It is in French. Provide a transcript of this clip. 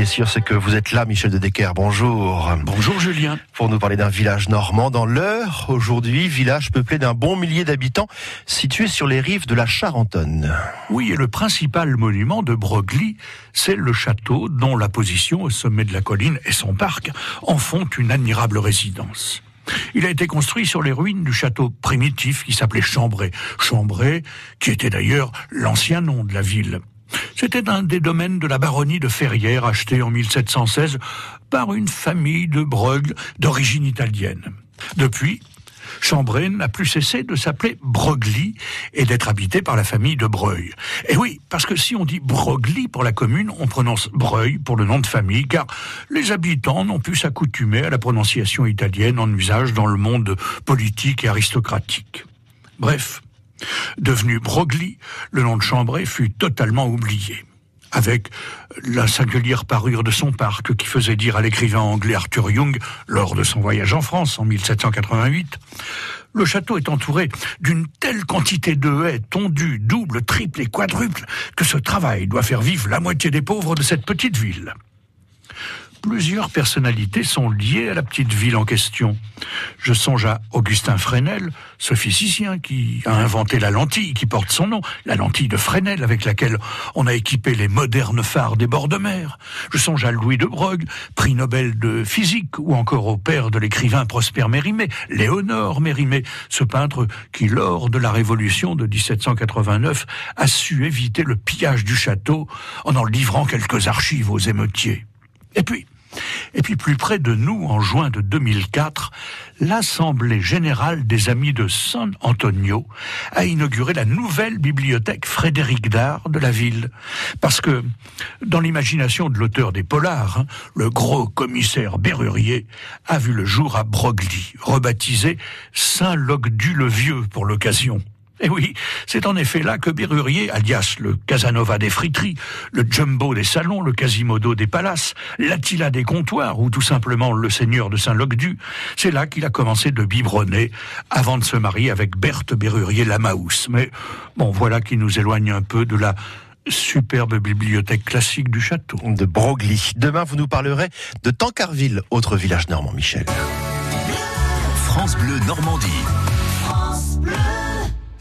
est sûr, c'est que vous êtes là, Michel de Decker. Bonjour. Bonjour, Julien. Pour nous parler d'un village normand dans l'Eure, aujourd'hui, village peuplé d'un bon millier d'habitants, situé sur les rives de la Charentonne. Oui, et le principal monument de Broglie, c'est le château dont la position au sommet de la colline et son parc en font une admirable résidence. Il a été construit sur les ruines du château primitif qui s'appelait Chambray. Chambray, qui était d'ailleurs l'ancien nom de la ville. C'était un des domaines de la baronnie de Ferrières acheté en 1716 par une famille de Broglie d'origine italienne. Depuis, Chambray n'a plus cessé de s'appeler Broglie et d'être habité par la famille de Breuil. Et oui, parce que si on dit Broglie pour la commune, on prononce Breuil pour le nom de famille, car les habitants n'ont pu s'accoutumer à la prononciation italienne en usage dans le monde politique et aristocratique. Bref, Devenu Broglie, le nom de Chambray fut totalement oublié. Avec la singulière parure de son parc qui faisait dire à l'écrivain anglais Arthur Young, lors de son voyage en France en 1788, le château est entouré d'une telle quantité de haies tondues, doubles, triples et quadruples, que ce travail doit faire vivre la moitié des pauvres de cette petite ville plusieurs personnalités sont liées à la petite ville en question. Je songe à Augustin Fresnel, ce physicien qui a inventé la lentille qui porte son nom, la lentille de Fresnel avec laquelle on a équipé les modernes phares des bords de mer. Je songe à Louis de Broglie, prix Nobel de physique, ou encore au père de l'écrivain Prosper Mérimée, Léonore Mérimée, ce peintre qui, lors de la Révolution de 1789, a su éviter le pillage du château en en livrant quelques archives aux émeutiers. Et puis, et puis plus près de nous, en juin de 2004, l'Assemblée générale des Amis de San Antonio a inauguré la nouvelle bibliothèque Frédéric Dard de la ville. Parce que, dans l'imagination de l'auteur des Polars, hein, le gros commissaire Berrurier a vu le jour à Broglie, rebaptisé Saint-Logdu le Vieux pour l'occasion. Eh oui, c'est en effet là que Berrurier, alias le Casanova des friteries, le Jumbo des salons, le Quasimodo des palaces, l'Attila des comptoirs ou tout simplement le seigneur de Saint-Locdu, c'est là qu'il a commencé de biberonner avant de se marier avec Berthe Berrurier Lamaousse. Mais bon, voilà qui nous éloigne un peu de la superbe bibliothèque classique du château. De Broglie. Demain, vous nous parlerez de Tancarville, autre village normand, Michel. France Bleu Normandie.